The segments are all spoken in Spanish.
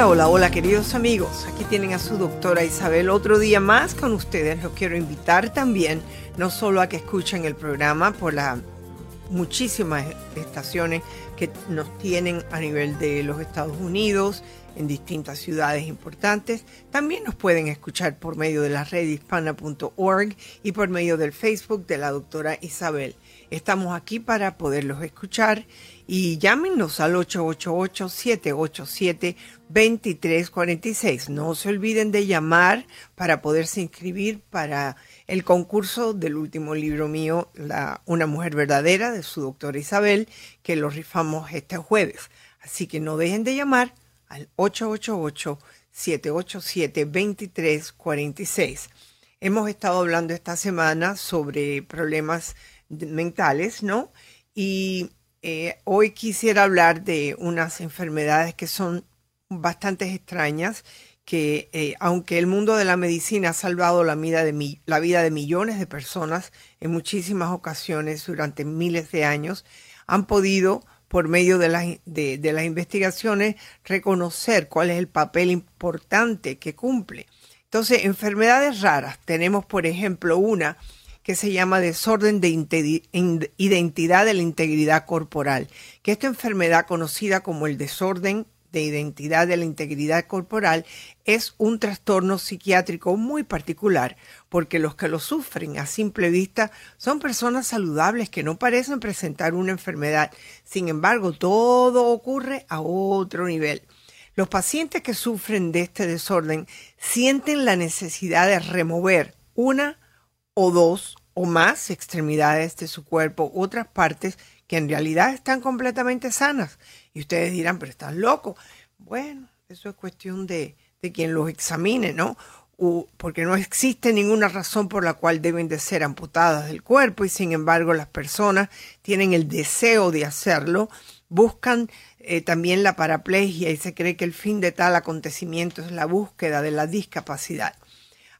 Hola, hola, hola queridos amigos. Aquí tienen a su doctora Isabel otro día más con ustedes. Los quiero invitar también, no solo a que escuchen el programa por las muchísimas estaciones que nos tienen a nivel de los Estados Unidos, en distintas ciudades importantes. También nos pueden escuchar por medio de la redhispana.org y por medio del Facebook de la doctora Isabel. Estamos aquí para poderlos escuchar y llámenos al 888-787-2346. No se olviden de llamar para poderse inscribir para el concurso del último libro mío, la, Una mujer verdadera, de su doctora Isabel, que lo rifamos este jueves. Así que no dejen de llamar al 888-787-2346. Hemos estado hablando esta semana sobre problemas mentales, ¿no? Y eh, hoy quisiera hablar de unas enfermedades que son bastante extrañas, que eh, aunque el mundo de la medicina ha salvado la vida, de la vida de millones de personas en muchísimas ocasiones durante miles de años, han podido, por medio de las, de, de las investigaciones, reconocer cuál es el papel importante que cumple. Entonces, enfermedades raras, tenemos por ejemplo una que se llama desorden de identidad de la integridad corporal, que esta enfermedad conocida como el desorden de identidad de la integridad corporal es un trastorno psiquiátrico muy particular, porque los que lo sufren a simple vista son personas saludables que no parecen presentar una enfermedad. Sin embargo, todo ocurre a otro nivel. Los pacientes que sufren de este desorden sienten la necesidad de remover una o dos o más extremidades de su cuerpo, otras partes que en realidad están completamente sanas. Y ustedes dirán, pero estás loco. Bueno, eso es cuestión de, de quien los examine, ¿no? porque no existe ninguna razón por la cual deben de ser amputadas del cuerpo y sin embargo las personas tienen el deseo de hacerlo, buscan eh, también la paraplegia y se cree que el fin de tal acontecimiento es la búsqueda de la discapacidad.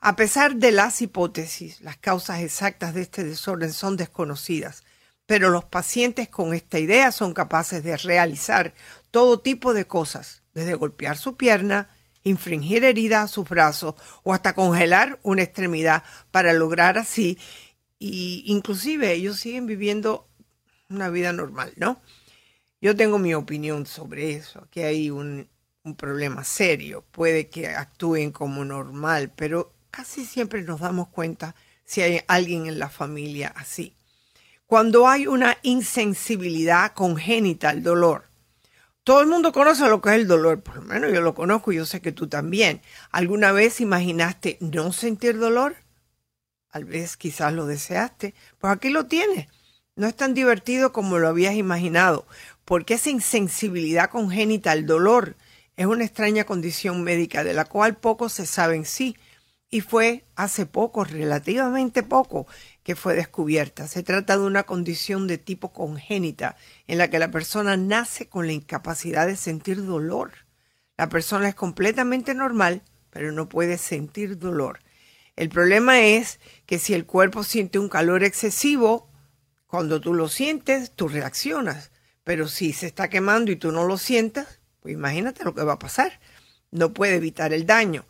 A pesar de las hipótesis, las causas exactas de este desorden son desconocidas, pero los pacientes con esta idea son capaces de realizar todo tipo de cosas, desde golpear su pierna, infringir heridas a sus brazos o hasta congelar una extremidad para lograr así y inclusive ellos siguen viviendo una vida normal, ¿no? Yo tengo mi opinión sobre eso, que hay un, un problema serio, puede que actúen como normal, pero casi siempre nos damos cuenta si hay alguien en la familia así. Cuando hay una insensibilidad congénita al dolor, todo el mundo conoce lo que es el dolor, por lo menos yo lo conozco y yo sé que tú también. ¿Alguna vez imaginaste no sentir dolor? Tal vez quizás lo deseaste. Pues aquí lo tienes. No es tan divertido como lo habías imaginado, porque esa insensibilidad congénita al dolor es una extraña condición médica de la cual poco se sabe en sí y fue hace poco, relativamente poco, que fue descubierta. Se trata de una condición de tipo congénita en la que la persona nace con la incapacidad de sentir dolor. La persona es completamente normal, pero no puede sentir dolor. El problema es que si el cuerpo siente un calor excesivo, cuando tú lo sientes, tú reaccionas. Pero si se está quemando y tú no lo sientas, pues imagínate lo que va a pasar. No puede evitar el daño.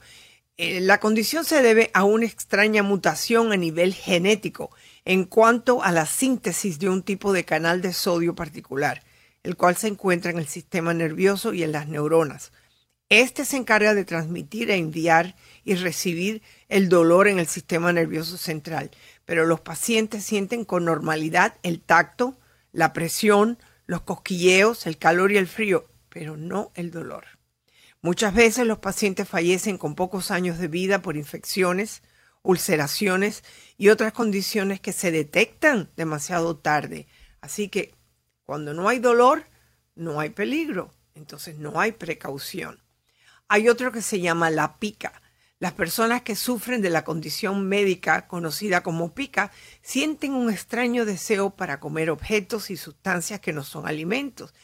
Eh, la condición se debe a una extraña mutación a nivel genético en cuanto a la síntesis de un tipo de canal de sodio particular, el cual se encuentra en el sistema nervioso y en las neuronas. Este se encarga de transmitir e enviar y recibir el dolor en el sistema nervioso central, pero los pacientes sienten con normalidad el tacto, la presión, los cosquilleos, el calor y el frío, pero no el dolor. Muchas veces los pacientes fallecen con pocos años de vida por infecciones ulceraciones y otras condiciones que se detectan demasiado tarde. Así que cuando no hay dolor, no hay peligro, entonces no hay precaución. Hay otro que se llama la pica. Las personas que sufren de la condición médica conocida como pica sienten un extraño deseo para comer objetos y sustancias que no son alimentos.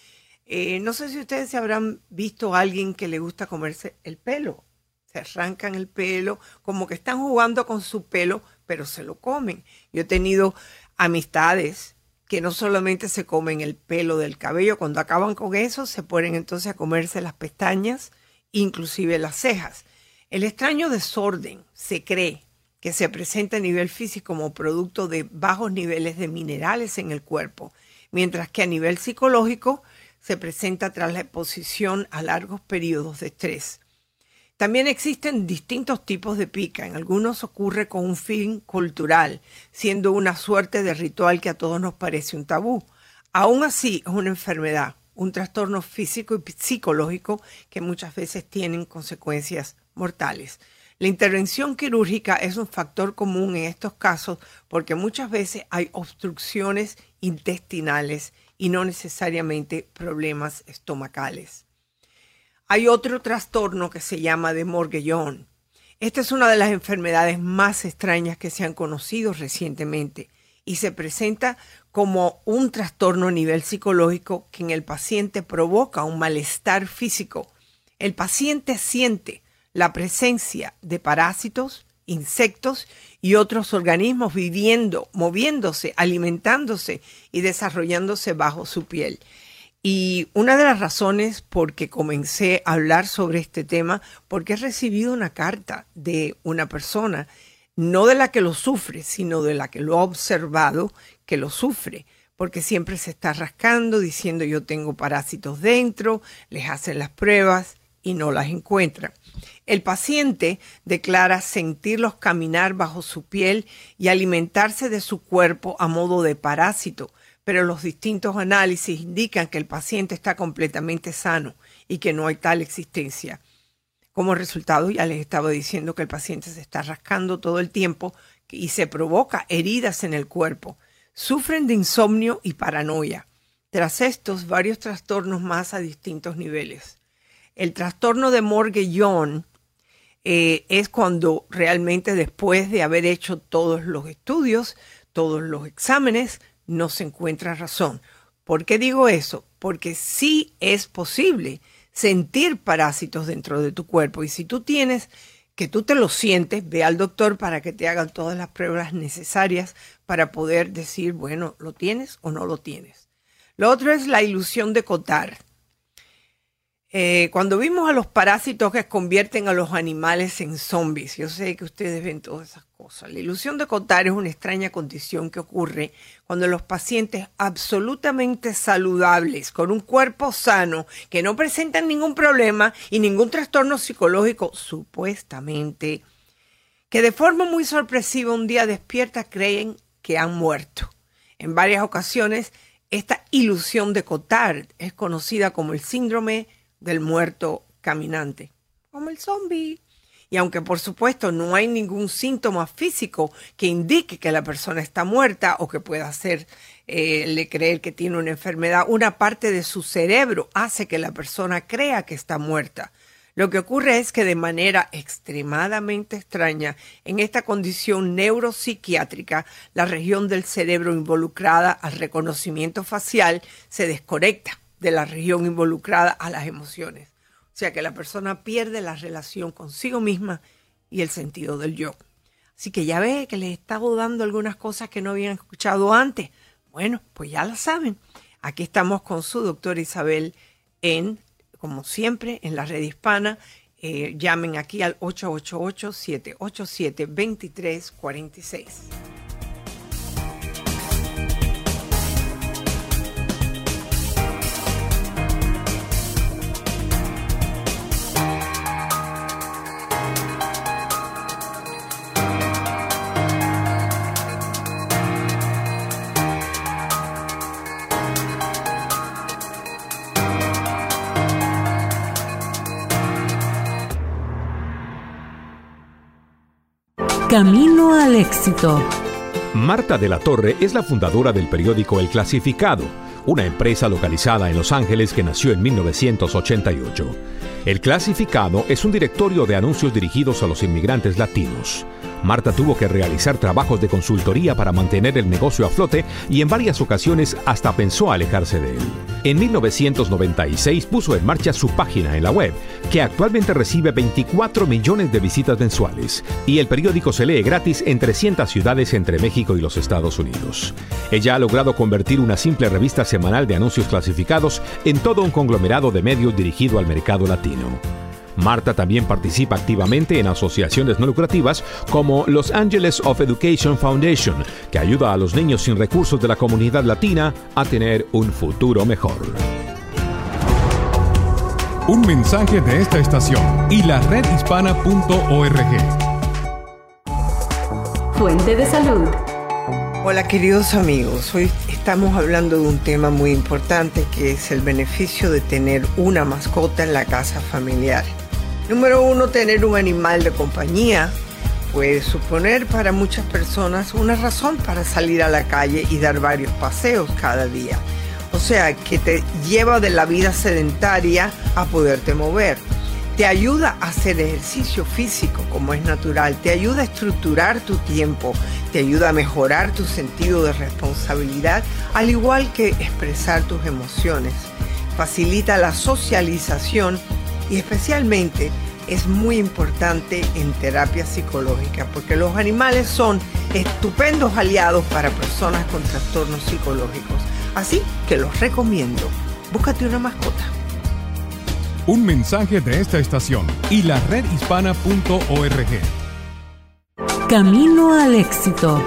Eh, no sé si ustedes se habrán visto a alguien que le gusta comerse el pelo. Se arrancan el pelo, como que están jugando con su pelo, pero se lo comen. Yo he tenido amistades que no solamente se comen el pelo del cabello, cuando acaban con eso, se ponen entonces a comerse las pestañas, inclusive las cejas. El extraño desorden se cree que se presenta a nivel físico como producto de bajos niveles de minerales en el cuerpo, mientras que a nivel psicológico se presenta tras la exposición a largos periodos de estrés. También existen distintos tipos de pica. En algunos ocurre con un fin cultural, siendo una suerte de ritual que a todos nos parece un tabú. Aún así, es una enfermedad, un trastorno físico y psicológico que muchas veces tienen consecuencias mortales. La intervención quirúrgica es un factor común en estos casos porque muchas veces hay obstrucciones intestinales y no necesariamente problemas estomacales. Hay otro trastorno que se llama de Morguellón. Esta es una de las enfermedades más extrañas que se han conocido recientemente y se presenta como un trastorno a nivel psicológico que en el paciente provoca un malestar físico. El paciente siente la presencia de parásitos, insectos y otros organismos viviendo, moviéndose, alimentándose y desarrollándose bajo su piel. Y una de las razones por que comencé a hablar sobre este tema, porque he recibido una carta de una persona, no de la que lo sufre, sino de la que lo ha observado que lo sufre, porque siempre se está rascando diciendo yo tengo parásitos dentro, les hacen las pruebas y no las encuentran. El paciente declara sentirlos caminar bajo su piel y alimentarse de su cuerpo a modo de parásito, pero los distintos análisis indican que el paciente está completamente sano y que no hay tal existencia. Como resultado, ya les estaba diciendo que el paciente se está rascando todo el tiempo y se provoca heridas en el cuerpo. Sufren de insomnio y paranoia. Tras estos, varios trastornos más a distintos niveles. El trastorno de Morguellón eh, es cuando realmente después de haber hecho todos los estudios, todos los exámenes, no se encuentra razón. ¿Por qué digo eso? Porque sí es posible sentir parásitos dentro de tu cuerpo y si tú tienes que tú te lo sientes, ve al doctor para que te hagan todas las pruebas necesarias para poder decir, bueno, ¿lo tienes o no lo tienes? Lo otro es la ilusión de Cotard. Eh, cuando vimos a los parásitos que convierten a los animales en zombies, yo sé que ustedes ven todas esas cosas. La ilusión de Cotard es una extraña condición que ocurre cuando los pacientes absolutamente saludables, con un cuerpo sano, que no presentan ningún problema y ningún trastorno psicológico, supuestamente, que de forma muy sorpresiva un día despierta creen que han muerto. En varias ocasiones, esta ilusión de Cotard es conocida como el síndrome del muerto caminante, como el zombie. Y aunque por supuesto no hay ningún síntoma físico que indique que la persona está muerta o que pueda hacerle eh, creer que tiene una enfermedad, una parte de su cerebro hace que la persona crea que está muerta. Lo que ocurre es que de manera extremadamente extraña, en esta condición neuropsiquiátrica, la región del cerebro involucrada al reconocimiento facial se desconecta de la región involucrada a las emociones. O sea que la persona pierde la relación consigo misma y el sentido del yo. Así que ya ve que les he estado dando algunas cosas que no habían escuchado antes. Bueno, pues ya las saben. Aquí estamos con su doctora Isabel en, como siempre, en la red hispana. Eh, llamen aquí al 888-787-2346. Camino al éxito. Marta de la Torre es la fundadora del periódico El Clasificado, una empresa localizada en Los Ángeles que nació en 1988. El Clasificado es un directorio de anuncios dirigidos a los inmigrantes latinos. Marta tuvo que realizar trabajos de consultoría para mantener el negocio a flote y en varias ocasiones hasta pensó alejarse de él. En 1996 puso en marcha su página en la web, que actualmente recibe 24 millones de visitas mensuales, y el periódico se lee gratis en 300 ciudades entre México y los Estados Unidos. Ella ha logrado convertir una simple revista semanal de anuncios clasificados en todo un conglomerado de medios dirigido al mercado latino. Marta también participa activamente en asociaciones no lucrativas como Los Angeles of Education Foundation, que ayuda a los niños sin recursos de la comunidad latina a tener un futuro mejor. Un mensaje de esta estación y la redhispana.org. Fuente de salud. Hola queridos amigos, hoy estamos hablando de un tema muy importante que es el beneficio de tener una mascota en la casa familiar. Número uno, tener un animal de compañía puede suponer para muchas personas una razón para salir a la calle y dar varios paseos cada día. O sea, que te lleva de la vida sedentaria a poderte mover. Te ayuda a hacer ejercicio físico como es natural, te ayuda a estructurar tu tiempo, te ayuda a mejorar tu sentido de responsabilidad, al igual que expresar tus emociones. Facilita la socialización y especialmente es muy importante en terapia psicológica porque los animales son estupendos aliados para personas con trastornos psicológicos. Así que los recomiendo. Búscate una mascota. Un mensaje de esta estación y la redhispana.org. Camino al éxito.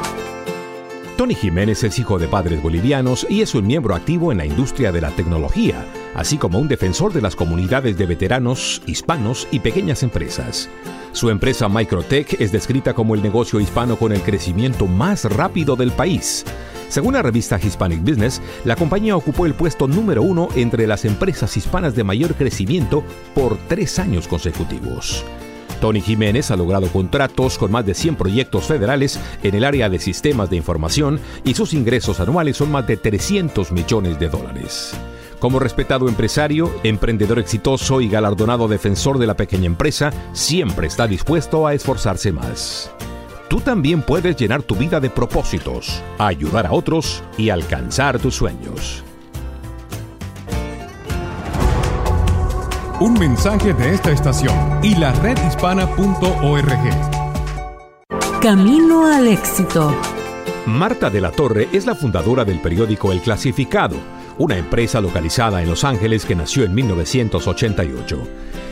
Tony Jiménez es hijo de padres bolivianos y es un miembro activo en la industria de la tecnología, así como un defensor de las comunidades de veteranos, hispanos y pequeñas empresas. Su empresa Microtech es descrita como el negocio hispano con el crecimiento más rápido del país. Según la revista Hispanic Business, la compañía ocupó el puesto número uno entre las empresas hispanas de mayor crecimiento por tres años consecutivos. Tony Jiménez ha logrado contratos con más de 100 proyectos federales en el área de sistemas de información y sus ingresos anuales son más de 300 millones de dólares. Como respetado empresario, emprendedor exitoso y galardonado defensor de la pequeña empresa, siempre está dispuesto a esforzarse más. Tú también puedes llenar tu vida de propósitos, ayudar a otros y alcanzar tus sueños. Un mensaje de esta estación y la redhispana.org. Camino al éxito. Marta de la Torre es la fundadora del periódico El Clasificado, una empresa localizada en Los Ángeles que nació en 1988.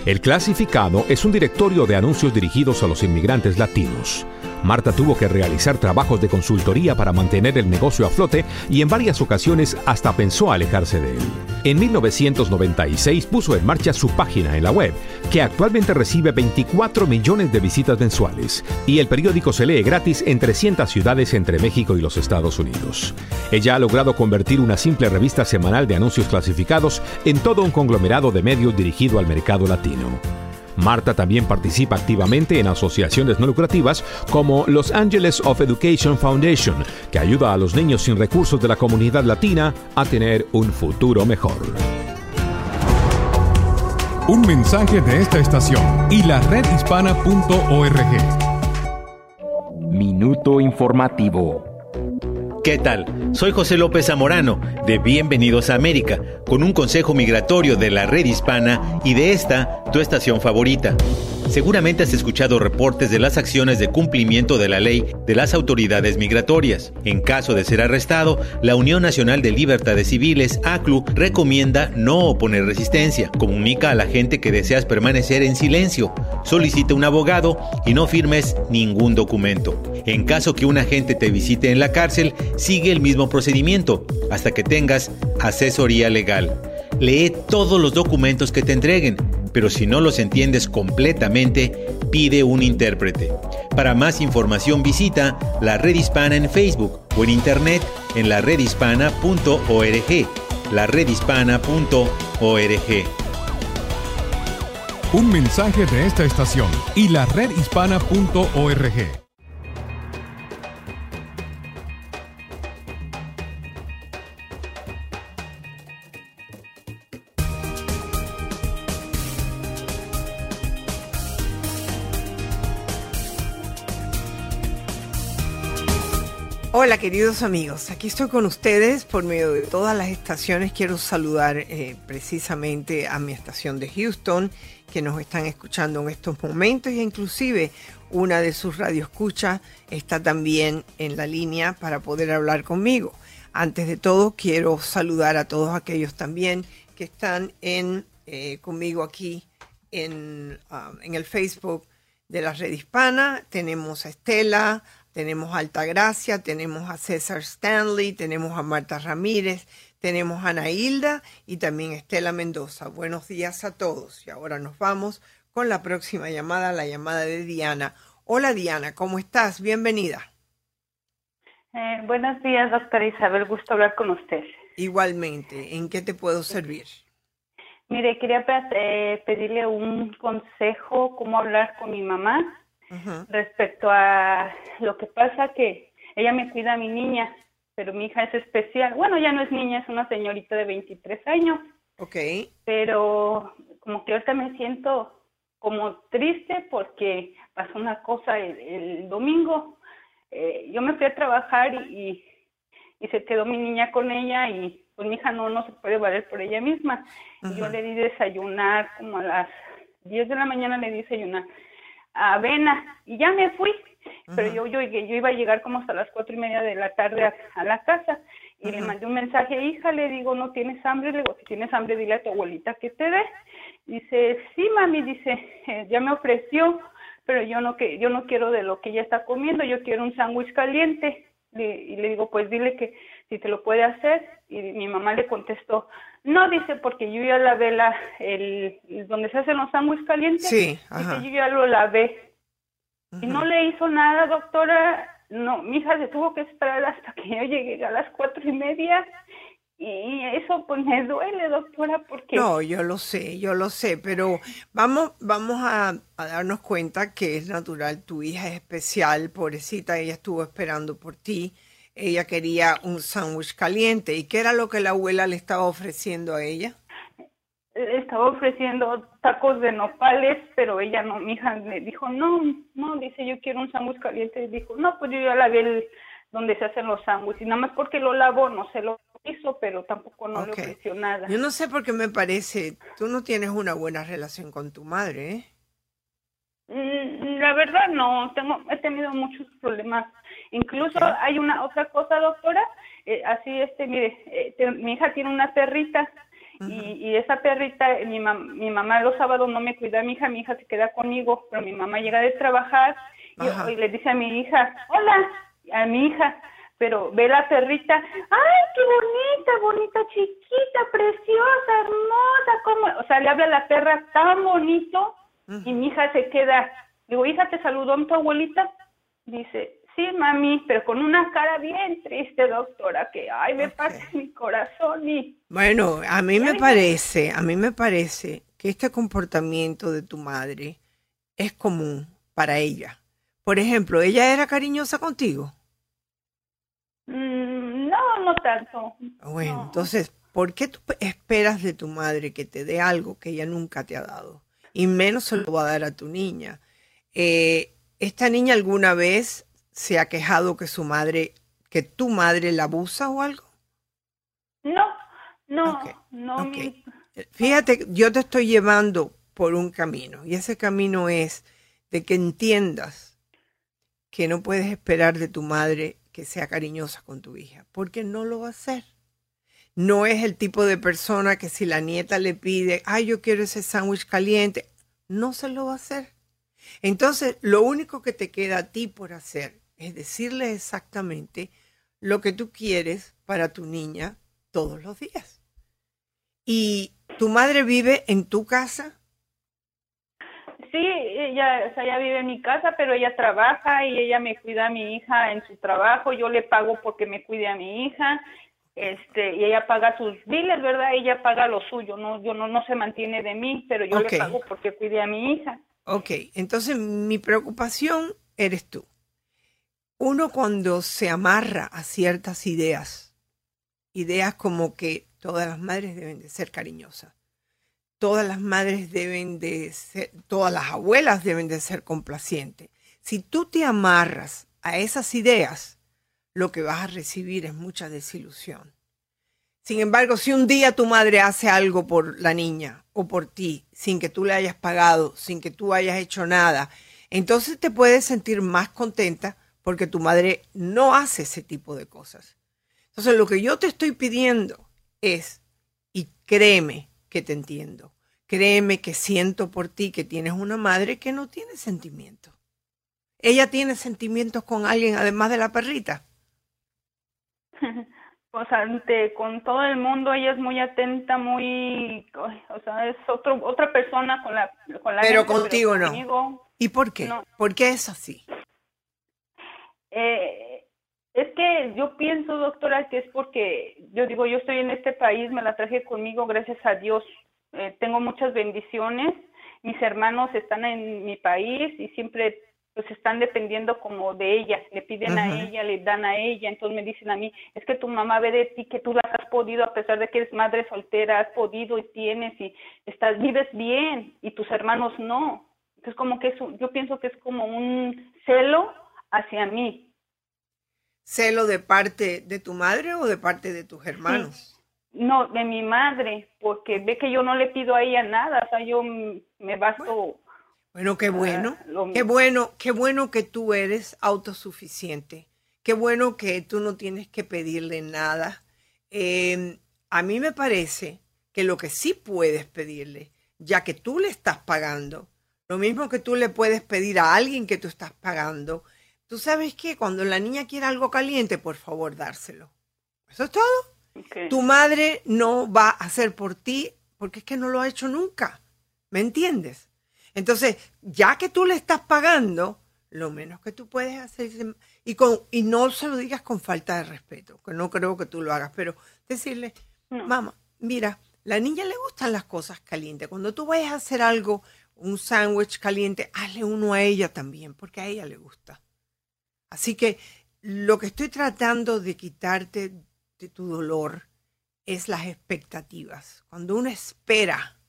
El Clasificado es un directorio de anuncios dirigidos a los inmigrantes latinos. Marta tuvo que realizar trabajos de consultoría para mantener el negocio a flote y en varias ocasiones hasta pensó alejarse de él. En 1996 puso en marcha su página en la web, que actualmente recibe 24 millones de visitas mensuales, y el periódico se lee gratis en 300 ciudades entre México y los Estados Unidos. Ella ha logrado convertir una simple revista semanal de anuncios clasificados en todo un conglomerado de medios dirigido al mercado latino. Marta también participa activamente en asociaciones no lucrativas como Los Angeles of Education Foundation, que ayuda a los niños sin recursos de la comunidad latina a tener un futuro mejor. Un mensaje de esta estación y la redhispana.org. Minuto informativo. ¿Qué tal? Soy José López Zamorano, de Bienvenidos a América, con un consejo migratorio de la red hispana y de esta, tu estación favorita. Seguramente has escuchado reportes de las acciones de cumplimiento de la ley de las autoridades migratorias. En caso de ser arrestado, la Unión Nacional de Libertades Civiles, ACLU, recomienda no oponer resistencia. Comunica a la gente que deseas permanecer en silencio. Solicita un abogado y no firmes ningún documento. En caso que un agente te visite en la cárcel, sigue el mismo procedimiento hasta que tengas asesoría legal. Lee todos los documentos que te entreguen, pero si no los entiendes completamente, pide un intérprete. Para más información visita la Red Hispana en Facebook o en internet en la redhispana.org. La redhispana.org. Un mensaje de esta estación y la redhispana.org. Hola queridos amigos, aquí estoy con ustedes por medio de todas las estaciones. Quiero saludar eh, precisamente a mi estación de Houston, que nos están escuchando en estos momentos e inclusive una de sus radioescuchas está también en la línea para poder hablar conmigo. Antes de todo, quiero saludar a todos aquellos también que están en, eh, conmigo aquí en, um, en el Facebook de la red hispana. Tenemos a Estela, tenemos a Altagracia, tenemos a César Stanley, tenemos a Marta Ramírez, tenemos a Ana Hilda y también Estela Mendoza. Buenos días a todos. Y ahora nos vamos con la próxima llamada, la llamada de Diana. Hola Diana, ¿cómo estás? Bienvenida. Eh, buenos días, doctora Isabel. Gusto hablar con usted. Igualmente, ¿en qué te puedo servir? Mire, quería eh, pedirle un consejo, cómo hablar con mi mamá respecto a lo que pasa que ella me cuida a mi niña, pero mi hija es especial. Bueno, ya no es niña, es una señorita de 23 años. Ok. Pero como que ahorita me siento como triste porque pasó una cosa el, domingo. Eh, yo me fui a trabajar y, y, se quedó mi niña con ella y pues mi hija no, no se puede valer por ella misma. Yo le di desayunar como a las 10 de la mañana le di desayunar avena y ya me fui. Pero yo, yo, yo iba a llegar como hasta las cuatro y media de la tarde a, la casa y le mandé un mensaje, hija, le digo, ¿no tienes hambre? Le digo, si tienes hambre, dile a tu abuelita que te dé. Dice, sí, mami, dice, eh, ya me ofreció, pero yo no, que, yo no quiero de lo que ella está comiendo, yo quiero un sándwich caliente. y le digo, pues dile que si te lo puede hacer. Y mi mamá le contestó, no, dice, porque yo ya lavé la, el, donde se hacen los sándwiches calientes. Sí, ajá. yo ya lo lavé. Y no le hizo nada, doctora. No, mi hija se tuvo que esperar hasta que yo llegué a las cuatro y media. Y eso pues me duele, doctora, porque... No, yo lo sé, yo lo sé, pero vamos, vamos a, a, darnos cuenta que es natural, tu hija es especial, pobrecita, ella estuvo esperando por ti ella quería un sándwich caliente. ¿Y qué era lo que la abuela le estaba ofreciendo a ella? Estaba ofreciendo tacos de nopales, pero ella no, mi hija le dijo, no, no, dice, yo quiero un sándwich caliente. Y dijo, no, pues yo ya la vi donde se hacen los sándwiches. Y nada más porque lo lavo, no se lo hizo, pero tampoco no le ofreció nada. Yo no sé por qué me parece, tú no tienes una buena relación con tu madre, ¿eh? Mm, la verdad no, tengo, he tenido muchos problemas. Incluso hay una otra cosa, doctora, eh, así este, mire, eh, mi hija tiene una perrita y, esa perrita, mi, mi mamá los sábados no me cuida a mi hija, mi hija se queda conmigo, pero mi mamá llega de trabajar y, le dice a mi hija, hola, a mi hija, pero ve la perrita, ay, qué bonita, bonita, chiquita, preciosa, hermosa, como, o sea, le habla a la perra tan bonito y mi hija se queda, digo, hija, ¿te saludó tu abuelita? Dice, sí, mami, pero con una cara bien triste, doctora, que, ay, me pasa mi corazón y... Bueno, a mí me parece, a mí me parece que este comportamiento de tu madre es común para ella. Por ejemplo, ¿ella era cariñosa contigo? Mm, no, no tanto. Bueno, entonces, ¿por qué tú esperas de tu madre que te dé algo que ella nunca te ha dado? y menos se lo va a dar a tu niña. Eh, ¿Esta niña alguna vez se ha quejado que su madre, que tu madre la abusa o algo? No, no, no. Fíjate, yo te estoy llevando por un camino y ese camino es de que entiendas que no puedes esperar de tu madre que sea cariñosa con tu hija, porque no lo va a hacer no es el tipo de persona que si la nieta le pide, ay, yo quiero ese sándwich caliente, no se lo va a hacer. Entonces, lo único que te queda a ti por hacer es decirle exactamente lo que tú quieres para tu niña todos los días. ¿Y tu madre vive en tu casa? Sí, ella, ella vive en mi casa, pero ella trabaja y ella me cuida a mi hija en su trabajo. Yo le pago porque me cuide a mi hija este y ella paga sus biles, ¿verdad? Ella paga lo suyo, no yo no no se mantiene de mí, pero yo le pago porque cuide a mi hija. Ok, entonces mi preocupación eres tú. Uno cuando se amarra a ciertas ideas, ideas como que todas las madres deben de ser cariñosas, todas las madres deben de ser, todas las abuelas deben de ser complacientes. Si tú te amarras a esas ideas, lo que vas a recibir es mucha desilusión. Sin embargo, si un día tu madre hace algo por la niña o por ti, sin que tú le hayas pagado, sin que tú hayas hecho nada, entonces te puedes sentir más contenta porque tu madre no hace ese tipo de cosas. Entonces, lo que yo te estoy pidiendo es, y créeme que te entiendo, créeme que siento por ti que tienes una madre que no tiene sentimientos. ¿Ella tiene sentimientos con alguien además de la perrita? Pues ante con todo el mundo ella es muy atenta, muy, o sea, es otro, otra persona con la con la Pero contigo no. ¿Y por qué? ¿Por qué es así? Eh, es que yo pienso, doctora, que es porque yo digo, yo estoy en este país, me la traje conmigo, gracias a Dios, eh, tengo muchas bendiciones, mis hermanos están en mi país y siempre pues están dependiendo como de ella, le piden a ella, le dan a ella, entonces me dicen a mí, es que tu mamá ve de ti que tú las has podido, a pesar de que eres madre soltera, has podido y tienes y estás, vives bien y tus hermanos no. Entonces como que es, yo pienso que es como un celo hacia mí. ¿Celo de parte de tu madre o de parte de tus hermanos? No, de mi madre, porque ve que yo no le pido a ella nada, o sea, yo me basto... Bueno, qué bueno, qué bueno, qué bueno que tú eres autosuficiente, qué bueno que tú no tienes que pedirle nada. Em, a mí me parece que lo que sí puedes pedirle, ya que tú le estás pagando, lo mismo que tú le puedes pedir a alguien que tú estás pagando, tú sabes que cuando la niña quiere algo caliente, por favor, dárselo. Eso es todo. Tu madre no va a hacer por ti porque es que no lo ha hecho nunca. ¿Me entiendes? Entonces, ya que tú le estás pagando, lo menos que tú puedes hacer, y, con, y no se lo digas con falta de respeto, que no creo que tú lo hagas, pero decirle, mamá, mira, la niña le gustan las cosas calientes. Cuando tú vayas a hacer algo, un sándwich caliente, hazle uno a ella también, porque a ella le gusta. Así que lo que estoy tratando de quitarte de tu dolor es las expectativas. Cuando uno espera,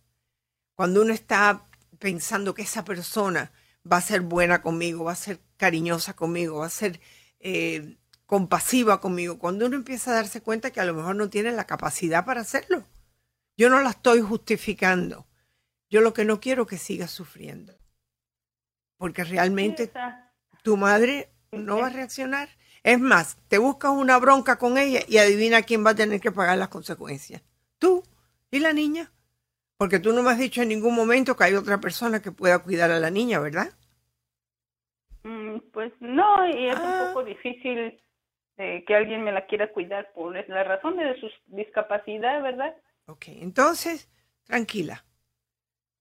cuando uno está pensando que esa persona va a ser buena conmigo, va a ser cariñosa conmigo, va a ser eh, compasiva conmigo, cuando uno empieza a darse cuenta que a lo mejor no tiene la capacidad para hacerlo. Yo no la estoy justificando. Yo lo que no quiero es que sigas sufriendo. Porque realmente tu madre no va a reaccionar. Es más, te buscas una bronca con ella y adivina quién va a tener que pagar las consecuencias. Tú y la niña. Porque tú no me has dicho en ningún momento que hay otra persona que pueda cuidar a la niña, ¿verdad? Mm, pues no, y es un ah. poco difícil que alguien me la quiera cuidar por la razón de su discapacidad, ¿verdad? Ok, entonces, tranquila.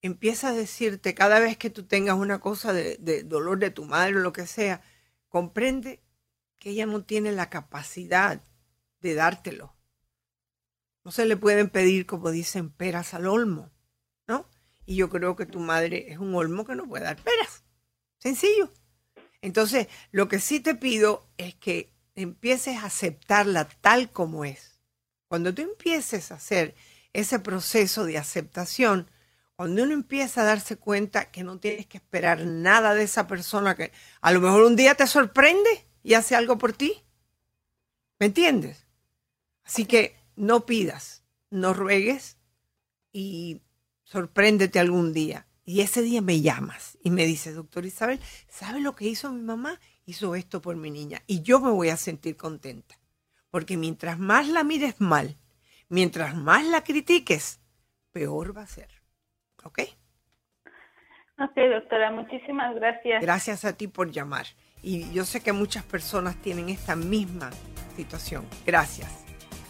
Empieza a decirte cada vez que tú tengas una cosa de, de dolor de tu madre o lo que sea, comprende que ella no tiene la capacidad de dártelo. No se le pueden pedir, como dicen, peras al olmo, ¿no? Y yo creo que tu madre es un olmo que no puede dar peras. Sencillo. Entonces, lo que sí te pido es que empieces a aceptarla tal como es. Cuando tú empieces a hacer ese proceso de aceptación, cuando uno empieza a darse cuenta que no tienes que esperar nada de esa persona que a lo mejor un día te sorprende y hace algo por ti. ¿Me entiendes? Así que no pidas, no ruegues y sorpréndete algún día. Y ese día me llamas y me dices, doctor Isabel, ¿sabe lo que hizo mi mamá? Hizo esto por mi niña y yo me voy a sentir contenta. Porque mientras más la mires mal, mientras más la critiques, peor va a ser. ¿Ok? Ok, doctora, muchísimas gracias. Gracias a ti por llamar. Y yo sé que muchas personas tienen esta misma situación. Gracias.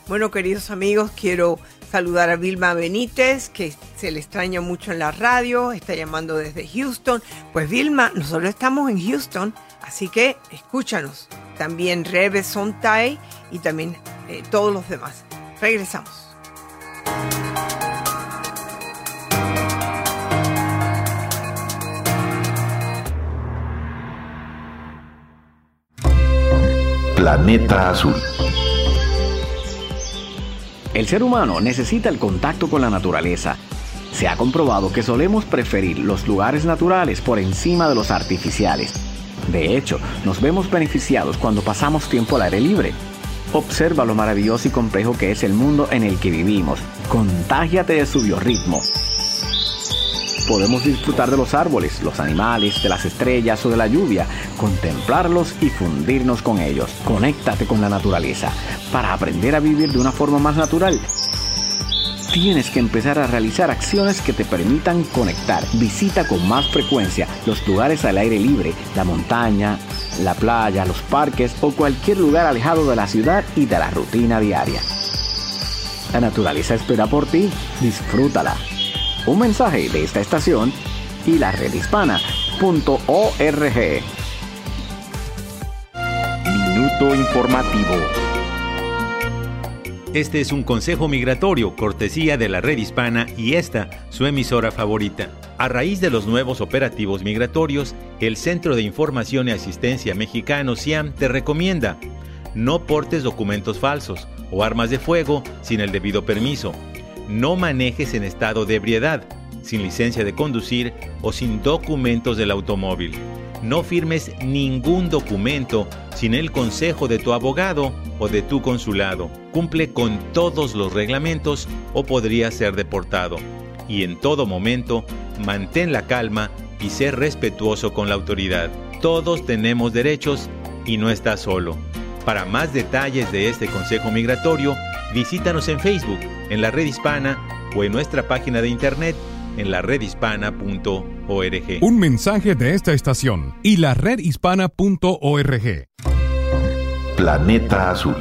Bueno, queridos amigos, quiero saludar a Vilma Benítez, que se le extraña mucho en la radio, está llamando desde Houston. Pues Vilma, nosotros estamos en Houston, así que escúchanos. También Rebe Sontay y también eh, todos los demás. Regresamos. Planeta Azul. El ser humano necesita el contacto con la naturaleza. Se ha comprobado que solemos preferir los lugares naturales por encima de los artificiales. De hecho, nos vemos beneficiados cuando pasamos tiempo al aire libre. Observa lo maravilloso y complejo que es el mundo en el que vivimos. Contágiate de su biorritmo. Podemos disfrutar de los árboles, los animales, de las estrellas o de la lluvia, contemplarlos y fundirnos con ellos. Conéctate con la naturaleza para aprender a vivir de una forma más natural tienes que empezar a realizar acciones que te permitan conectar. Visita con más frecuencia los lugares al aire libre, la montaña, la playa, los parques o cualquier lugar alejado de la ciudad y de la rutina diaria. La naturaleza espera por ti, disfrútala. Un mensaje de esta estación y la redhispana.org. Minuto informativo. Este es un consejo migratorio, cortesía de la red hispana y esta, su emisora favorita. A raíz de los nuevos operativos migratorios, el Centro de Información y Asistencia Mexicano CIAM te recomienda no portes documentos falsos o armas de fuego sin el debido permiso. No manejes en estado de ebriedad, sin licencia de conducir o sin documentos del automóvil. No firmes ningún documento sin el consejo de tu abogado o de tu consulado. Cumple con todos los reglamentos o podría ser deportado. Y en todo momento, mantén la calma y sé respetuoso con la autoridad. Todos tenemos derechos y no estás solo. Para más detalles de este consejo migratorio, visítanos en Facebook, en la red hispana o en nuestra página de internet en la redhispana.org. Un mensaje de esta estación y la redhispana.org. Planeta Azul.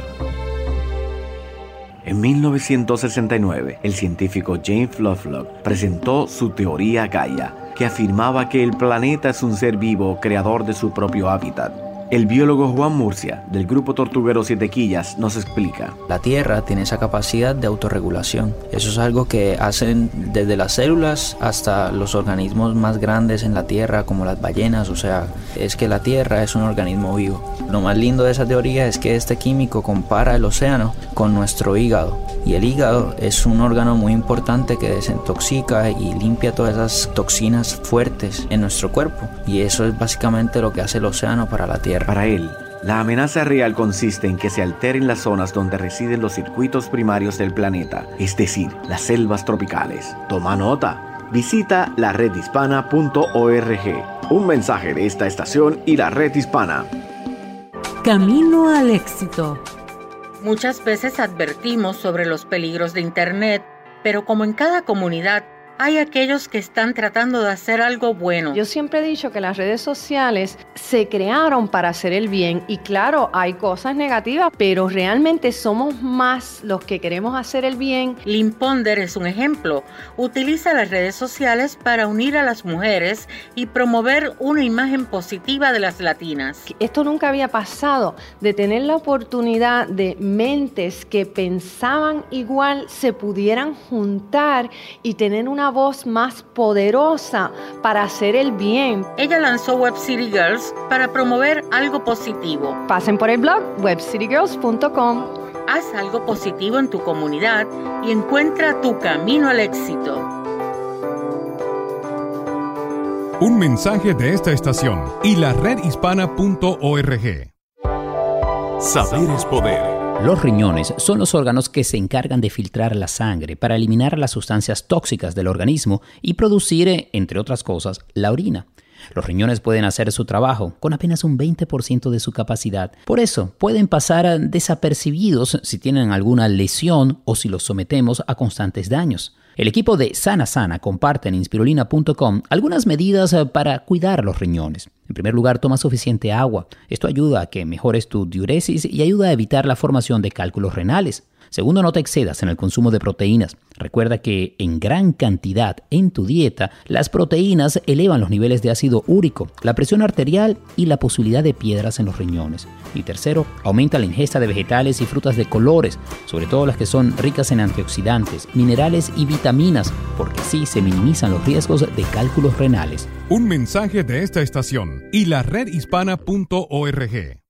En 1969, el científico James Lovelock presentó su teoría Gaia, que afirmaba que el planeta es un ser vivo creador de su propio hábitat el biólogo Juan Murcia, del grupo Tortuguero Siete Quillas, nos explica. La Tierra tiene esa capacidad de autorregulación. Eso es algo que hacen desde las células hasta los organismos más grandes en la Tierra, como las ballenas. O sea, es que la Tierra es un organismo vivo. Lo más lindo de esa teoría es que este químico compara el océano con nuestro hígado. Y el hígado es un órgano muy importante que desintoxica y limpia todas esas toxinas fuertes en nuestro cuerpo. Y eso es básicamente lo que hace el océano para la Tierra. Para él, la amenaza real consiste en que se alteren las zonas donde residen los circuitos primarios del planeta, es decir, las selvas tropicales. Toma nota. Visita la redhispana.org. Un mensaje de esta estación y la red hispana. Camino al éxito. Muchas veces advertimos sobre los peligros de Internet, pero como en cada comunidad hay aquellos que están tratando de hacer algo bueno. Yo siempre he dicho que las redes sociales se crearon para hacer el bien y claro, hay cosas negativas, pero realmente somos más los que queremos hacer el bien. Lynn Ponder es un ejemplo. Utiliza las redes sociales para unir a las mujeres y promover una imagen positiva de las latinas. Esto nunca había pasado, de tener la oportunidad de mentes que pensaban igual se pudieran juntar y tener una voz más poderosa para hacer el bien. Ella lanzó Web City Girls para promover algo positivo. Pasen por el blog webcitygirls.com. Haz algo positivo en tu comunidad y encuentra tu camino al éxito. Un mensaje de esta estación y la redhispana.org. Saber es poder. Los riñones son los órganos que se encargan de filtrar la sangre para eliminar las sustancias tóxicas del organismo y producir, entre otras cosas, la orina. Los riñones pueden hacer su trabajo con apenas un 20% de su capacidad. Por eso, pueden pasar desapercibidos si tienen alguna lesión o si los sometemos a constantes daños. El equipo de Sana Sana comparte en inspirulina.com algunas medidas eh, para cuidar los riñones. En primer lugar, toma suficiente agua. Esto ayuda a que mejores tu diuresis y ayuda a evitar la formación de cálculos renales. Segundo, no te excedas en el consumo de proteínas. Recuerda que en gran cantidad en tu dieta, las proteínas elevan los niveles de ácido úrico, la presión arterial y la posibilidad de piedras en los riñones. Y tercero, aumenta la ingesta de vegetales y frutas de colores, sobre todo las que son ricas en antioxidantes, minerales y vitaminas, porque así se minimizan los riesgos de cálculos renales. Un mensaje de esta estación y la redhispana.org.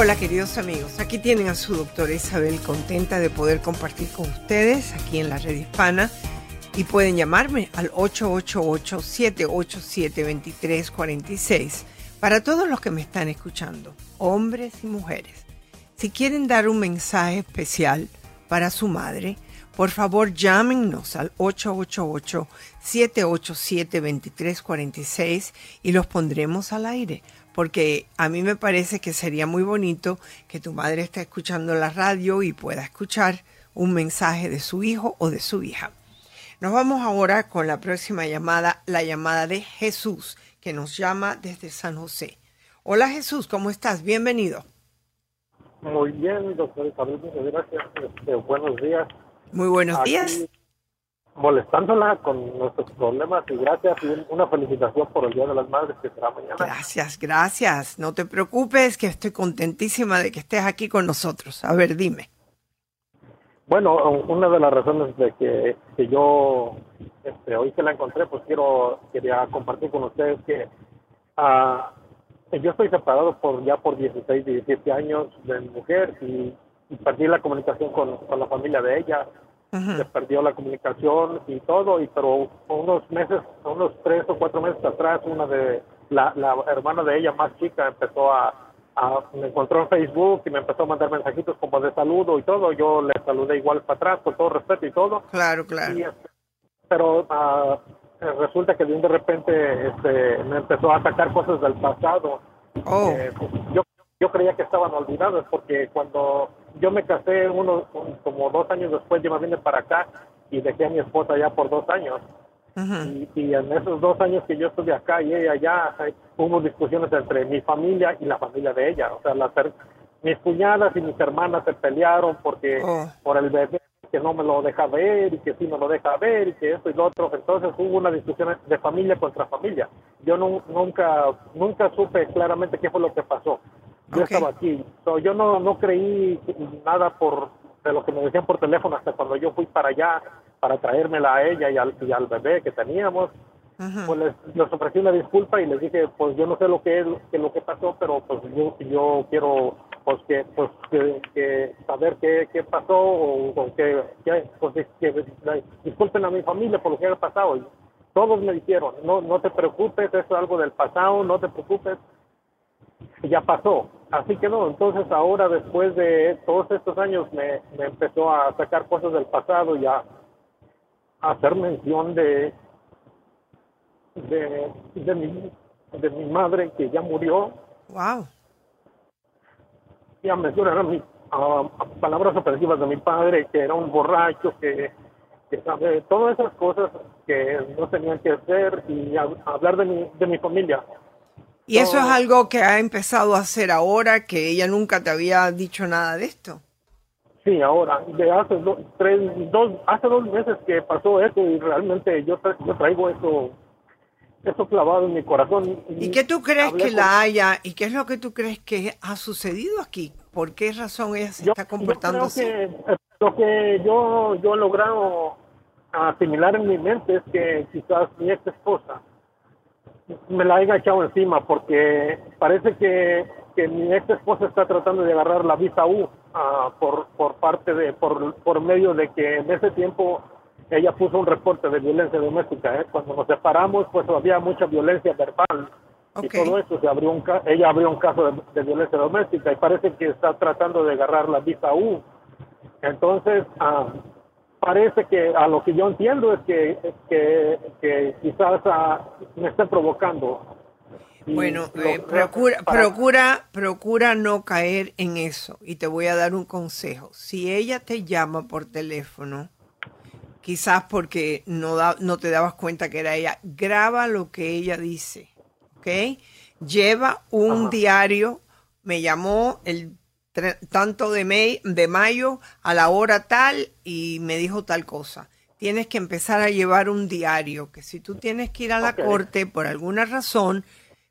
Hola queridos amigos, aquí tienen a su doctora Isabel contenta de poder compartir con ustedes aquí en la red hispana. Y pueden llamarme al 888-787-2346 para todos los que me están escuchando, hombres y mujeres. Si quieren dar un mensaje especial para su madre, por favor llámenos al 888-787-2346 y los pondremos al aire porque a mí me parece que sería muy bonito que tu madre esté escuchando la radio y pueda escuchar un mensaje de su hijo o de su hija. Nos vamos ahora con la próxima llamada, la llamada de Jesús, que nos llama desde San José. Hola Jesús, ¿cómo estás? Bienvenido. Muy bien, doctor Isabel, muchas gracias. Este, buenos días. Muy buenos días molestándola con nuestros problemas y gracias y una felicitación por el Día de las Madres que será mañana. Gracias, gracias. No te preocupes, que estoy contentísima de que estés aquí con nosotros. A ver, dime. Bueno, una de las razones de que, que yo este, hoy que la encontré, pues quiero quería compartir con ustedes que uh, yo estoy separado por ya por 16, 17 años de mi mujer y, perdí la comunicación con, con la familia de ella se perdió la comunicación y todo, y pero unos meses, unos tres o cuatro meses atrás, una de la, la hermana de ella más chica empezó a, me encontró en Facebook y me empezó a mandar mensajitos como de saludo y todo. Yo le saludé igual para atrás con todo respeto y todo. Claro, claro. Este, pero uh, resulta que de repente este, me empezó a sacar cosas del pasado. Oh. Eh, yo, yo creía que estaban olvidadas porque cuando yo me casé uno, como dos años después, yo me vine para acá y dejé a mi esposa ya por dos años. y, en esos dos años que yo estuve acá y ella allá, hubo discusiones entre mi familia y la familia de ella. O sea, las, mis cuñadas y mis hermanas se pelearon porque oh. por el bebé que no me lo deja ver y que sí me lo deja ver y que esto y lo otro. Entonces hubo una discusión de familia contra familia. Yo nunca, nunca supe claramente qué fue lo que pasó. Yo estaba aquí. yo no, no creí nada por de lo que me decían por teléfono hasta cuando yo fui para allá para traérmela a ella y al, y al bebé que teníamos. Pues les, ofrecí una disculpa y les dije, pues yo no sé lo que es que lo que pasó, pero pues yo, yo quiero pues que pues que, saber qué, qué pasó o, que, pues, que, disculpen a mi familia por lo que ha pasado. Y todos me dijeron, no no te preocupes, eso es algo del pasado, no te preocupes, ya pasó. Así que no, entonces ahora después de todos estos años me, me empezó a sacar cosas del pasado y a, hacer mención de, de, de, mi, de mi madre que ya murió. Wow. Y a mencionar a, mi, palabras ofensivas de mi padre, que era un borracho, que, que sabe, todas esas cosas que no tenían que hacer y hablar de mi, de mi familia. ¿Y eso es algo que ha empezado a hacer ahora, que ella nunca te había dicho nada de esto? Sí, ahora, de hace, tres, dos, hace dos meses que pasó eso y realmente yo, yo traigo eso, eso clavado en mi corazón. ¿Y, qué tú crees que la haya, y qué es lo que tú crees que ha sucedido aquí? ¿Por qué razón ella se está comportando así? Eh, lo que yo, yo he logrado asimilar en mi mente es que quizás mi ex esposa me la haya echado encima porque parece que, que mi ex esposa está tratando de agarrar la visa U ah, por, por parte de, por, por medio de que en ese tiempo ella puso un reporte de violencia doméstica. ¿eh? Cuando nos separamos, pues había mucha violencia verbal. Y todo eso, se abrió un ella abrió un caso de, violencia doméstica y parece que está tratando de agarrar la visa U. Entonces, ah, parece que a lo que yo entiendo es que, que, quizás ah, me esté provocando. bueno, eh, procura, procura, procura no caer en eso y te voy a dar un consejo. Si ella te llama por teléfono, quizás porque no, da, no te dabas cuenta que era ella, graba lo que ella dice, ¿ok? Lleva un diario, me llamó el tanto de, de mayo a la hora tal y me dijo tal cosa. Tienes que empezar a llevar un diario, que si tú tienes que ir a la corte por alguna razón,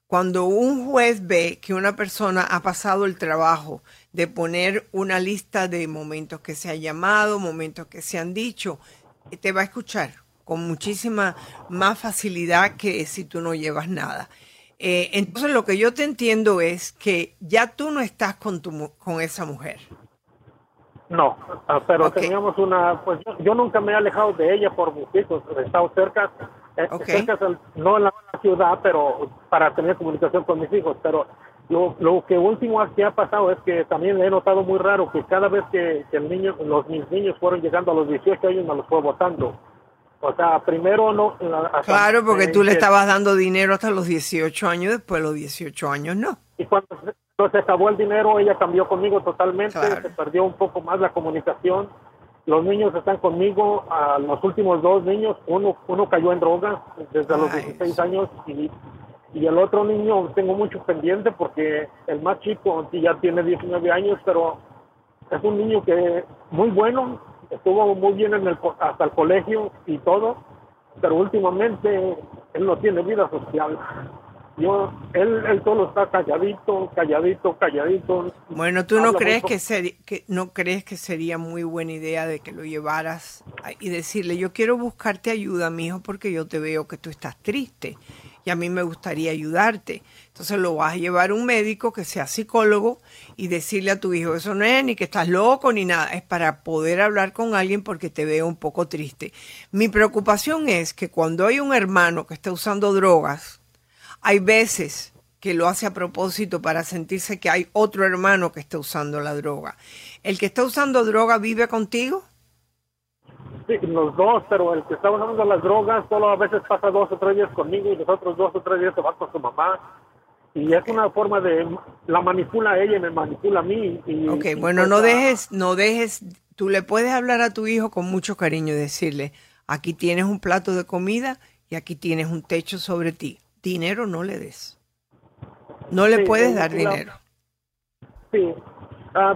cuando un juez ve que una persona ha pasado el trabajo de poner una lista de momentos que se ha llamado, momentos que se han dicho, te va a escuchar con muchísima más facilidad que si tú no llevas nada. Eh, entonces lo que yo te entiendo es que ya tú no estás con, tu, con esa mujer. No, ah, pero teníamos una, pues yo, nunca me he alejado de ella por mis hijos, he estado cerca, eh, cerca no en la ciudad, pero para tener comunicación con mis hijos, pero lo, lo que último que ha pasado es que también he notado muy raro que cada vez que, el niño, los mis niños fueron llegando a los 18 años me los fue votando. O sea, primero no. claro, porque tú le estabas dando dinero hasta los 18 años, después de los 18 años no. Y cuando se, acabó el dinero, ella cambió conmigo totalmente, se perdió un poco más la comunicación. Los niños están conmigo, a los últimos dos niños, uno, uno cayó en drogas desde los 16 años y, y el otro niño tengo mucho pendiente porque el más chico ya tiene 19 años, pero es un niño que muy bueno, estuvo muy bien en el, hasta el colegio y todo, pero últimamente él no tiene vida social. Yo, él, él solo está calladito, calladito, calladito. Bueno, ¿tú no crees que, que no crees que sería muy buena idea de que lo llevaras y decirle, yo quiero buscarte ayuda, mi hijo, porque yo te veo que tú estás triste y a mí me gustaría ayudarte. Entonces lo vas a llevar a un médico que sea psicólogo y decirle a tu hijo, eso no es ni que estás loco ni nada, es para poder hablar con alguien porque te veo un poco triste. Mi preocupación es que cuando hay un hermano que está usando drogas, hay veces que lo hace a propósito para sentirse que hay otro hermano que está usando la droga. ¿El que está usando droga vive contigo? Sí, los dos, pero el que está usando las drogas solo a veces pasa dos o tres días conmigo y los otros dos o tres días se va con su mamá. Y es una forma de, la manipula a ella y me manipula a mí. Y, ok, bueno, no dejes, no dejes, tú le puedes hablar a tu hijo con mucho cariño y decirle, aquí tienes un plato de comida y aquí tienes un techo sobre ti. Dinero no le des. No le puedes dar dinero. Sí, Ah,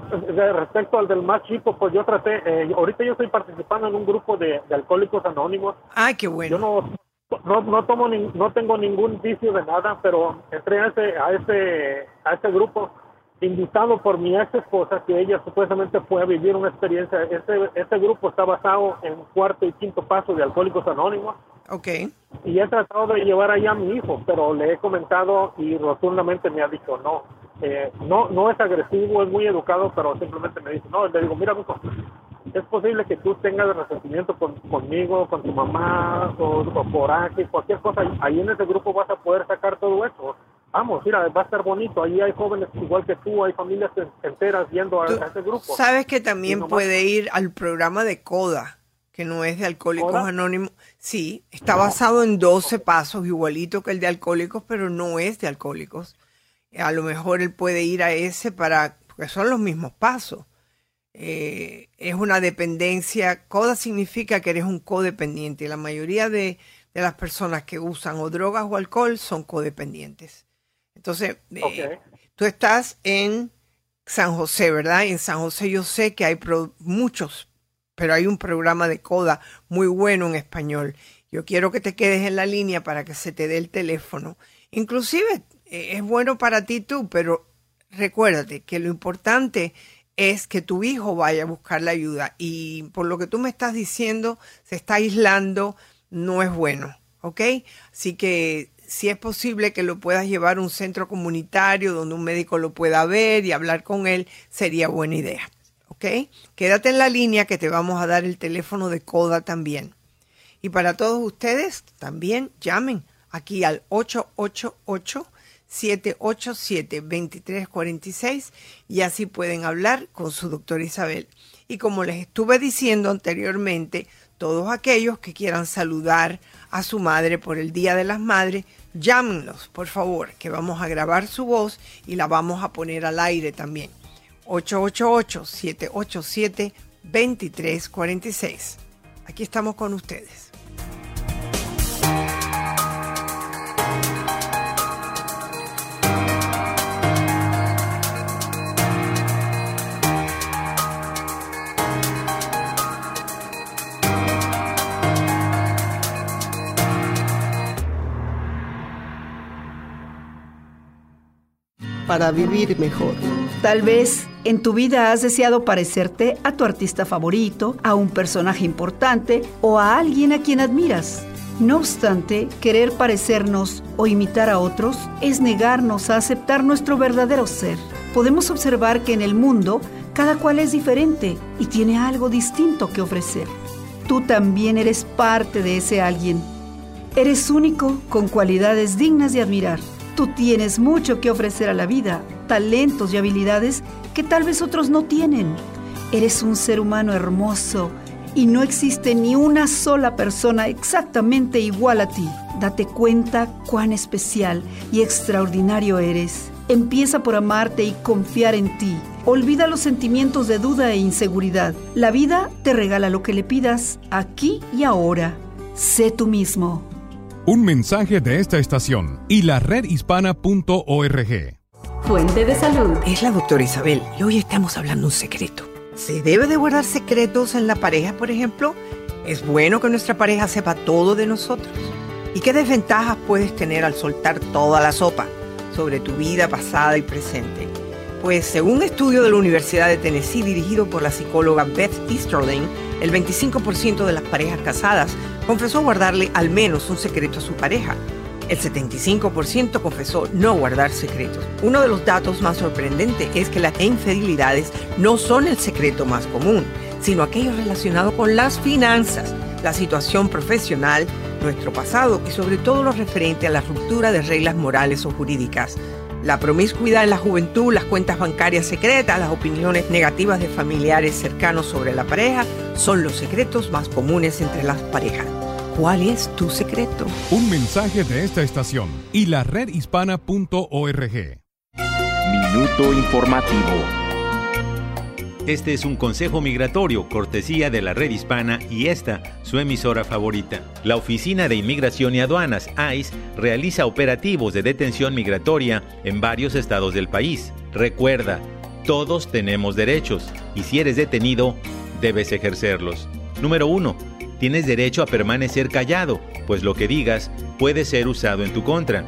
respecto al del más chico, pues yo traté, eh, ahorita yo estoy participando en un grupo de, alcohólicos anónimos. Ay, qué bueno. Yo no, no, no tomo ni, no tengo ningún vicio de nada, pero entré a ese, a ese, a ese grupo invitado por mi ex esposa, que ella supuestamente fue a vivir una experiencia. Este, este grupo está basado en cuarto y quinto paso de Alcohólicos Anónimos. Ok. Y he tratado de llevar allá a mi hijo, pero le he comentado y rotundamente me ha dicho no eh, no, no es agresivo, es muy educado, pero simplemente me dice, no, le digo, mira, es posible que tú tengas resentimiento conmigo, con tu mamá, o, por coraje, cualquier cosa, ahí en ese grupo vas a poder sacar todo eso. Vamos, mira, va a estar bonito, ahí hay jóvenes igual que tú, hay familias enteras yendo a, ese grupo. Sabes que también puede ir al programa de CODA, que no es de Alcohólicos Anónimos. Sí, está basado en 12 pasos, igualito que el de Alcohólicos, pero no es de Alcohólicos a lo mejor él puede ir a ese para, porque son los mismos pasos. Eh, es una dependencia, coda significa que eres un codependiente. La mayoría de, las personas que usan o drogas o alcohol son codependientes. Entonces, eh, tú estás en San José, ¿verdad? En San José yo sé que hay muchos, pero hay un programa de coda muy bueno en español. Yo quiero que te quedes en la línea para que se te dé el teléfono. Inclusive es bueno para ti tú, pero recuérdate que lo importante es que tu hijo vaya a buscar la ayuda y por lo que tú me estás diciendo, se está aislando, no es bueno, ¿ok? Así que si es posible que lo puedas llevar a un centro comunitario donde un médico lo pueda ver y hablar con él, sería buena idea, ¿ok? Quédate en la línea que te vamos a dar el teléfono de CODA también. Y para todos ustedes, también llamen aquí al 888 787-2346 y así pueden hablar con su doctor Isabel. Y como les estuve diciendo anteriormente, todos aquellos que quieran saludar a su madre por el Día de las Madres, llámenlos, por favor, que vamos a grabar su voz y la vamos a poner al aire también. 888-787-2346. Aquí estamos con ustedes. Para vivir mejor. Tal vez en tu vida has deseado parecerte a tu artista favorito, a un personaje importante o a alguien a quien admiras. No obstante, querer parecernos o imitar a otros es negarnos a aceptar nuestro verdadero ser. Podemos observar que en el mundo cada cual es diferente y tiene algo distinto que ofrecer. Tú también eres parte de ese alguien. Eres único con cualidades dignas de admirar. Tú tienes mucho que ofrecer a la vida, talentos y habilidades que tal vez otros no tienen. Eres un ser humano hermoso y no existe ni una sola persona exactamente igual a ti. Date cuenta cuán especial y extraordinario eres. Empieza por amarte y confiar en ti. Olvida los sentimientos de duda e inseguridad. La vida te regala lo que le pidas aquí y ahora. Sé tú mismo. Un mensaje de esta estación y la redhispana.org. Fuente de salud. Es la doctora Isabel y hoy estamos hablando un secreto. ¿Se debe de guardar secretos en la pareja, por ejemplo? ¿Es bueno que nuestra pareja sepa todo de nosotros? ¿Y qué desventajas puedes tener al soltar toda la sopa sobre tu vida pasada y presente? Pues según un estudio de la Universidad de Tennessee dirigido por la psicóloga Beth Easterling, el 25% de las parejas casadas confesó guardarle al menos un secreto a su pareja el 75% confesó no guardar secretos. Uno de los datos más sorprendentes es que las infidelidades no son el secreto más común, sino aquello relacionado con las finanzas, la situación profesional, nuestro pasado y sobre todo lo referente a la ruptura de reglas morales o jurídicas. La promiscuidad en la juventud, las cuentas bancarias secretas, las opiniones negativas de familiares cercanos sobre la pareja son los secretos más comunes entre las parejas. ¿Cuál es tu secreto? Un mensaje de esta estación y la redhispana.org. Minuto informativo. Este es un consejo migratorio, cortesía de la red hispana y esta, su emisora favorita. La Oficina de Inmigración y Aduanas, ICE, realiza operativos de detención migratoria en varios estados del país. Recuerda, todos tenemos derechos y si eres detenido, debes ejercerlos. Número 1 tienes derecho a permanecer callado, pues lo que digas puede ser usado en tu contra.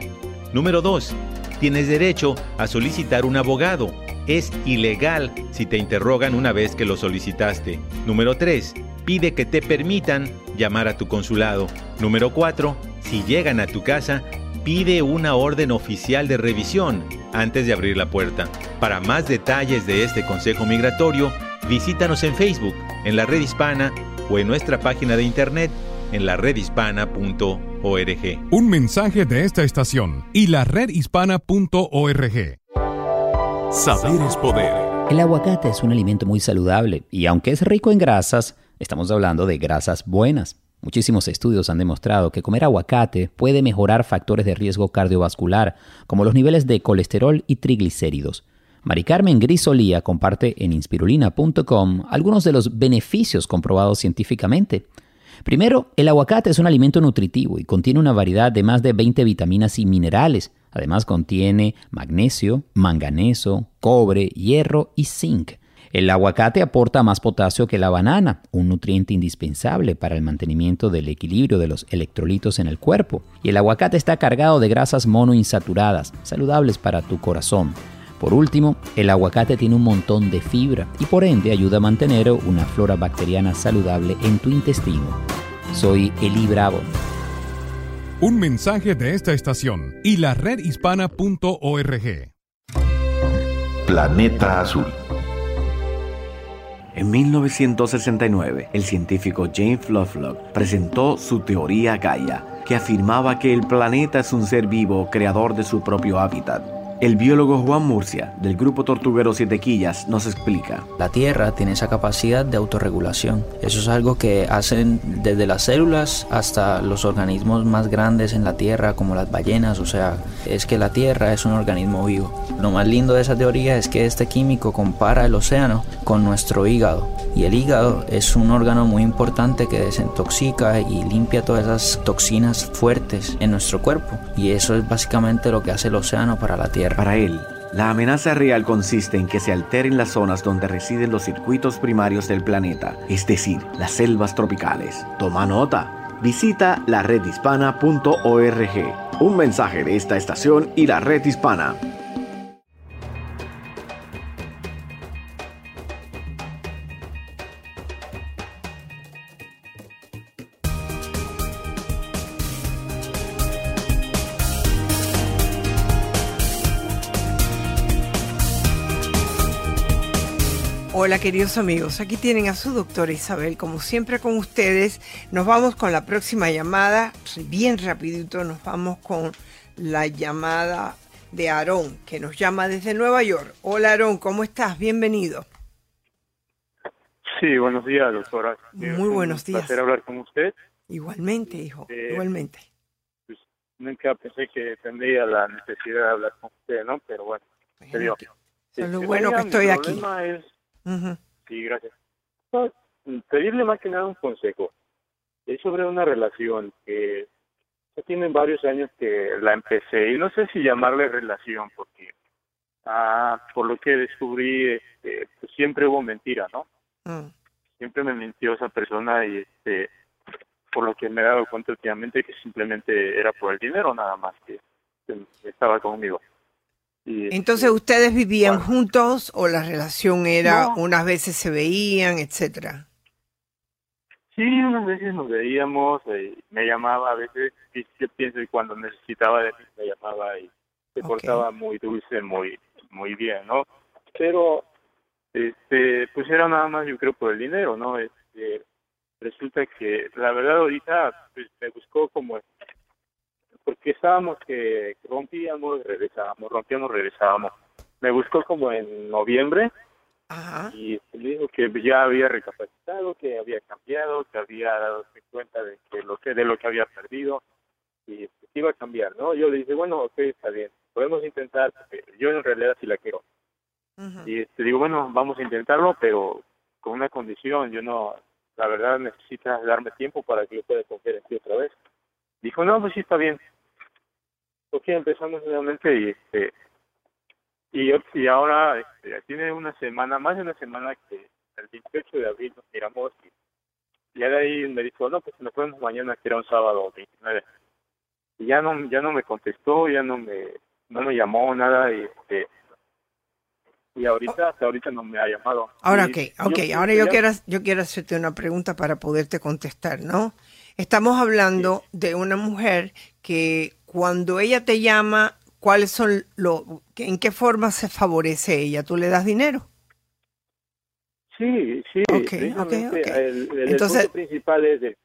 Número 2. Tienes derecho a solicitar un abogado. Es ilegal si te interrogan una vez que lo solicitaste. Número 3. Pide que te permitan llamar a tu consulado. Número 4. Si llegan a tu casa, pide una orden oficial de revisión antes de abrir la puerta. Para más detalles de este consejo migratorio, visítanos en Facebook, en la red hispana o en nuestra página de internet en la redhispana.org. Un mensaje de esta estación y la redhispana.org. Saber es poder. El aguacate es un alimento muy saludable y aunque es rico en grasas, estamos hablando de grasas buenas. Muchísimos estudios han demostrado que comer aguacate puede mejorar factores de riesgo cardiovascular, como los niveles de colesterol y triglicéridos. Mari Carmen Grisolía comparte en inspirulina.com algunos de los beneficios comprobados científicamente. Primero, el aguacate es un alimento nutritivo y contiene una variedad de más de 20 vitaminas y minerales. Además contiene magnesio, manganeso, cobre, hierro y zinc. El aguacate aporta más potasio que la banana, un nutriente indispensable para el mantenimiento del equilibrio de los electrolitos en el cuerpo. Y el aguacate está cargado de grasas monoinsaturadas, saludables para tu corazón. Por último, el aguacate tiene un montón de fibra y por ende ayuda a mantener una flora bacteriana saludable en tu intestino. Soy Eli Bravo. Un mensaje de esta estación y la redhispana.org. Planeta Azul. En 1969, el científico James Lovelock presentó su teoría Gaia, que afirmaba que el planeta es un ser vivo creador de su propio hábitat el biólogo Juan Murcia, del grupo Tortuguero Siete Quillas, nos explica. La Tierra tiene esa capacidad de autorregulación. Eso es algo que hacen desde las células hasta los organismos más grandes en la Tierra, como las ballenas. O sea, es que la Tierra es un organismo vivo. Lo más lindo de esa teoría es que este químico compara el océano con nuestro hígado. Y el hígado es un órgano muy importante que desintoxica y limpia todas esas toxinas fuertes en nuestro cuerpo. Y eso es básicamente lo que hace el océano para la Tierra. Para él, la amenaza real consiste en que se alteren las zonas donde residen los circuitos primarios del planeta, es decir, las selvas tropicales. Toma nota. Visita la redhispana.org. Un mensaje de esta estación y la red hispana. Hola queridos amigos, aquí tienen a su doctora Isabel, como siempre con ustedes. Nos vamos con la próxima llamada, bien rapidito, nos vamos con la llamada de Aarón, que nos llama desde Nueva York. Hola Aarón, ¿cómo estás? Bienvenido. Sí, buenos días, doctora. Muy buenos días. Un placer hablar con usted. Igualmente, hijo, Eh, igualmente. Pues, nunca pensé que tendría la necesidad de hablar con usted, ¿no? Pero bueno, se dio. Es lo bueno que estoy aquí. problema es- Ujú. Sí, gracias. No, Pedirle más que nada un consejo. Es sobre una relación que ya tienen varios años que la empecé y no sé si llamarle relación porque ah, por lo que descubrí este, pues siempre hubo mentira, ¿no? Mm. Siempre me mintió esa persona y este por lo que me he dado cuenta últimamente que simplemente era por el dinero nada más que, que estaba conmigo. Y, Entonces, ¿ustedes vivían juntos o la relación era No. unas veces se veían, etcétera? Sí, unas veces nos veíamos, eh, me llamaba a veces, y yo pienso que cuando necesitaba de mí me llamaba y se portaba muy dulce, muy muy bien, ¿no? Pero, este, pues era nada más yo creo por el dinero, ¿no? Este, resulta que la verdad ahorita pues, me buscó como, porque estábamos que rompíamos, regresábamos, rompíamos, regresábamos. Me buscó como en noviembre y me dijo que ya había recapacitado, que había cambiado, que había dado cuenta de que lo que de lo que había perdido y que iba a cambiar, ¿no? Yo le dije, bueno, ok, está bien, podemos intentar, yo en realidad sí la quiero. Y este, digo, bueno, vamos a intentarlo, pero con una condición, yo no, la verdad necesitas darme tiempo para que yo pueda confiar en ti otra vez. Dijo, no, pues sí, está bien. Ok, empezamos nuevamente y este, y, y ahora este, tiene una semana, más de una semana que el 28 de abril nos miramos y ya de ahí me dijo, no, pues nos vemos mañana que era un sábado 29. Y ya no, ya no me contestó, ya no me, no me llamó nada y este, y ahorita, hasta ahorita no me ha llamado. Ahora, Y ok, ok, yo- ahora yo ya- quiero, yo quiero hacerte una pregunta para poderte contestar, ¿no? Estamos hablando de una mujer que cuando ella te llama, ¿cuáles son los, en qué forma se favorece ella? ¿Tú le das dinero? Sí, sí, Ok, precisamente ok, ok. El, el- el Entonces- punto principal es de-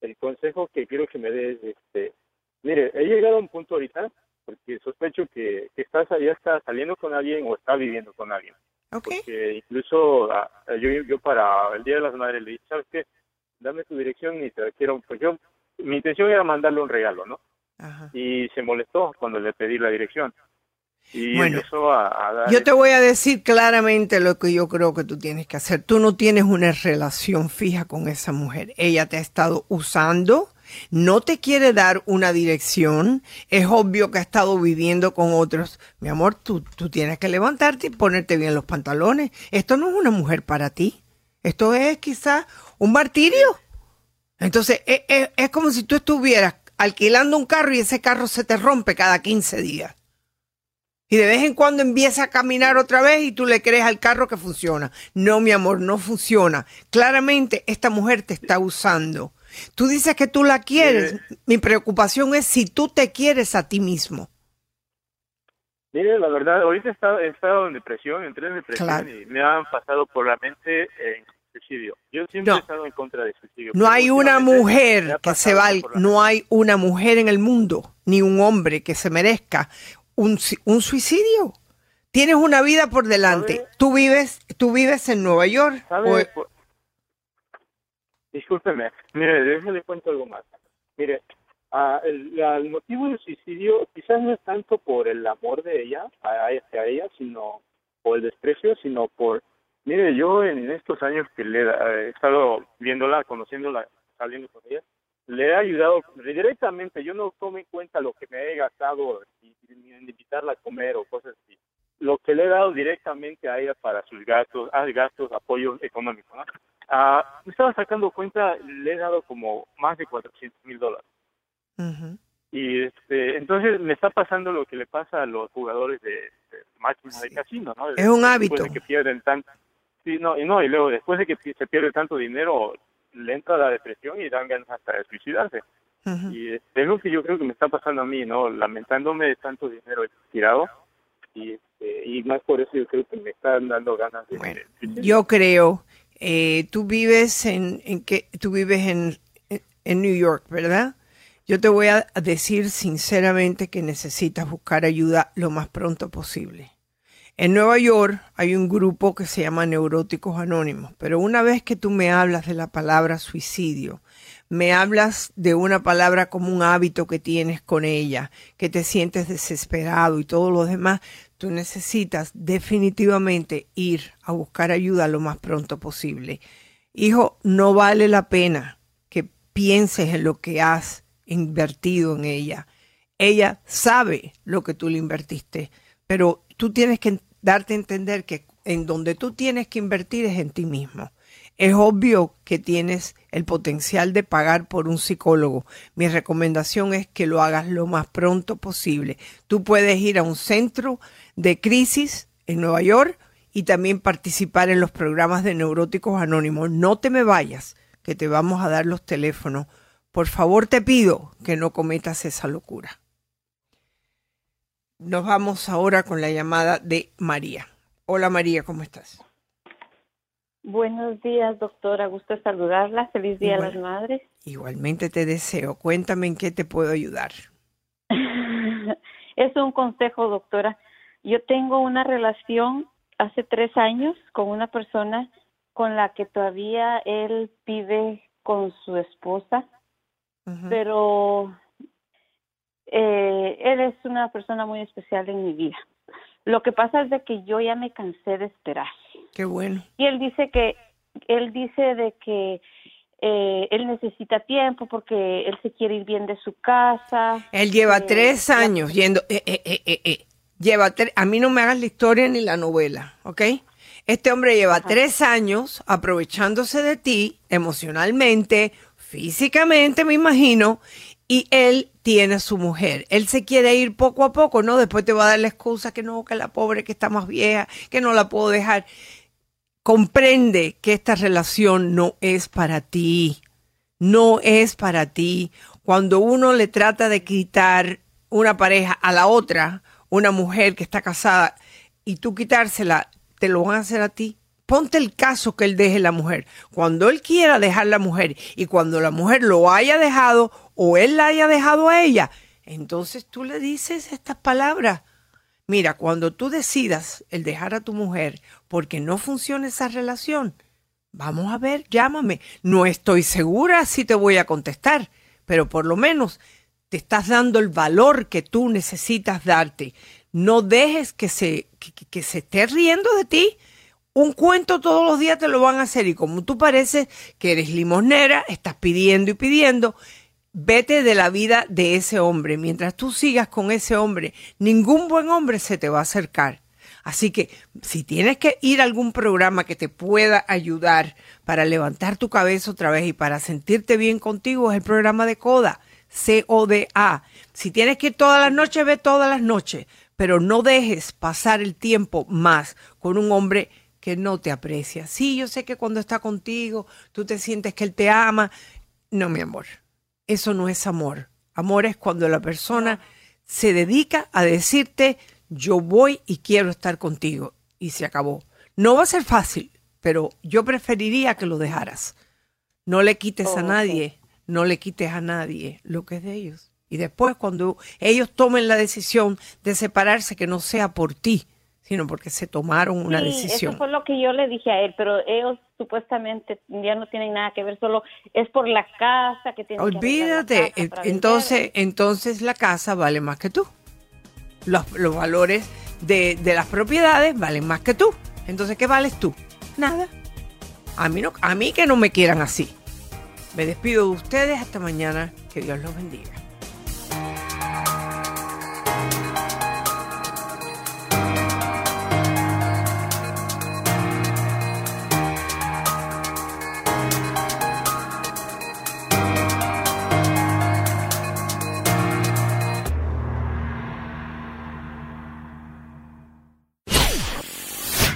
el consejo que quiero que me des, este, mire, he llegado a un punto ahorita porque sospecho que, que estás ya está saliendo con alguien o está viviendo con alguien. Porque incluso ah, yo, yo para el Día de las Madres le dije, ¿sabes qué? Dame tu dirección y te quiero, pues yo, mi intención era mandarle un regalo, ¿no? Y se molestó cuando le pedí la dirección. Y Bueno, empezó a, a dar... Yo te voy a decir claramente lo que yo creo que tú tienes que hacer. Tú no tienes una relación fija con esa mujer. Ella te ha estado usando, no te quiere dar una dirección. Es obvio que ha estado viviendo con otros. Mi amor, tú, tú tienes que levantarte y ponerte bien los pantalones. Esto no es una mujer para ti. Esto es quizás un martirio. Entonces, es, es- es como si tú estuvieras alquilando un carro y ese carro se te rompe cada 15 días. Y de vez en cuando empieza a caminar otra vez y tú le crees al carro que funciona. No, mi amor, no funciona. Claramente esta mujer te está usando. Tú dices que tú la quieres. Mi preocupación es si tú te quieres a ti mismo. Mire, la verdad, ahorita he estado, he estado en depresión, entré en depresión Claro. y me han pasado por la mente en suicidio. Yo siempre No. he estado en contra del suicidio. No hay una mujer que se pasado va, al- por la no hay una mujer en el mundo, ni un hombre que se merezca un, un suicidio. Tienes una vida por delante. Tú vives, tú vives en Nueva York. ¿Sabe? o- Por- Discúlpeme, mire, déjeme cuento algo más. Mire, el, el motivo del suicidio quizás no es tanto por el amor de ella, hacia ella, sino por el desprecio, sino por, mire, yo en estos años que le he estado viéndola, conociéndola, saliendo con ella, le he ayudado directamente, yo no tomo en cuenta lo que me he gastado en invitarla a comer o cosas así. Lo que le he dado directamente a ella para sus gastos, ah, gastos, apoyo económico, ¿no? Ah, me estaba sacando cuenta, le he dado como más de 400 mil dólares. Y este, entonces me está pasando lo que le pasa a los jugadores de, de máquinas de casino, ¿no? Es un hábito. de que pierden tanto. Sí, no, y no, y luego después de que se pierde tanto dinero, le entra la depresión y dan ganas hasta de suicidarse. Y este, es lo que yo creo que me está pasando a mí, ¿no? Lamentándome de tanto dinero tirado. Y este, y más por eso yo creo que me están dando ganas de... yo creo, eh, tú vives en, en que tú vives en, en New York, ¿verdad? Yo te voy a decir sinceramente que necesitas buscar ayuda lo más pronto posible. En Nueva York hay un grupo que se llama Neuróticos Anónimos, pero una vez que tú me hablas de la palabra suicidio, me hablas de una palabra como un hábito que tienes con ella, que te sientes desesperado y todo lo demás, tú necesitas definitivamente ir a buscar ayuda lo más pronto posible. Hijo, no vale la pena que pienses en lo que has invertido en ella. Ella sabe lo que tú le invertiste, pero tú tienes que darte a entender que en donde tú tienes que invertir es en ti mismo. Es obvio que tienes el potencial de pagar por un psicólogo. Mi recomendación es que lo hagas lo más pronto posible. Tú puedes ir a un centro de crisis en Nueva York y también participar en los programas de neuróticos anónimos. No te me vayas, que te vamos a dar los teléfonos. Por favor te pido que no cometas esa locura. Nos vamos ahora con la llamada de María. Hola María, ¿cómo estás? Buenos días, doctora. Gusto saludarla. Feliz Día a las Madres. Igualmente te deseo. Cuéntame en qué te puedo ayudar. es un consejo, doctora. Yo tengo una relación hace tres años con una persona con la que todavía él vive con su esposa, pero eh, él es una persona muy especial en mi vida. Lo que pasa es de que yo ya me cansé de esperar. Qué bueno. Y él dice que, él dice de que eh, él necesita tiempo porque él se quiere ir bien de su casa. Él lleva eh, tres años yendo, eh, eh, eh, eh lleva a mí no me hagas la historia ni la novela, ¿ok? Este hombre lleva tres años aprovechándose de ti emocionalmente, físicamente, me imagino, y él tiene a su mujer. Él se quiere ir poco a poco, ¿no? Después te va a dar la excusa que no, que la pobre que está más vieja, que no la puedo dejar. Comprende que esta relación no es para ti. No es para ti. Cuando uno le trata de quitar una pareja a la otra, una mujer que está casada, y tú quitársela, te lo van a hacer a ti. Ponte el caso que él deje la mujer. Cuando él quiera dejar la mujer y cuando la mujer lo haya dejado o él la haya dejado a ella, entonces tú le dices estas palabras. Mira, cuando tú decidas el dejar a tu mujer porque no funciona esa relación, vamos a ver, llámame. No estoy segura si te voy a contestar, pero por lo menos te estás dando el valor que tú necesitas darte. No dejes que se, que, se esté riendo de ti un cuento todos los días te lo van a hacer y como tú pareces que eres limosnera, estás pidiendo y pidiendo, vete de la vida de ese hombre. Mientras tú sigas con ese hombre, ningún buen hombre se te va a acercar. Así que si tienes que ir a algún programa que te pueda ayudar para levantar tu cabeza otra vez y para sentirte bien contigo, es el programa de CODA, C-O-D-A. Si tienes que ir todas las noches, ve todas las noches, pero no dejes pasar el tiempo más con un hombre que no te aprecia. Sí, yo sé que cuando está contigo tú te sientes que él te ama. No, mi amor, eso no es amor. Amor es cuando la persona se dedica a decirte, yo voy y quiero estar contigo. Y se acabó. No va a ser fácil, pero yo preferiría que lo dejaras. No le quites a nadie, no le quites a nadie lo que es de ellos. Y después cuando ellos tomen la decisión de separarse, que no sea por ti, sino porque se tomaron una decisión. Eso fue lo que yo le dije a él, pero ellos supuestamente ya no tienen nada que ver, solo es por la casa que tienen Olvídate, que entonces, entonces la casa vale más que tú. Los, los valores de, de, las propiedades valen más que tú. Entonces, ¿qué vales tú? Nada. A mí, no, a mí que no me quieran así. Me despido de ustedes hasta mañana. Que Dios los bendiga.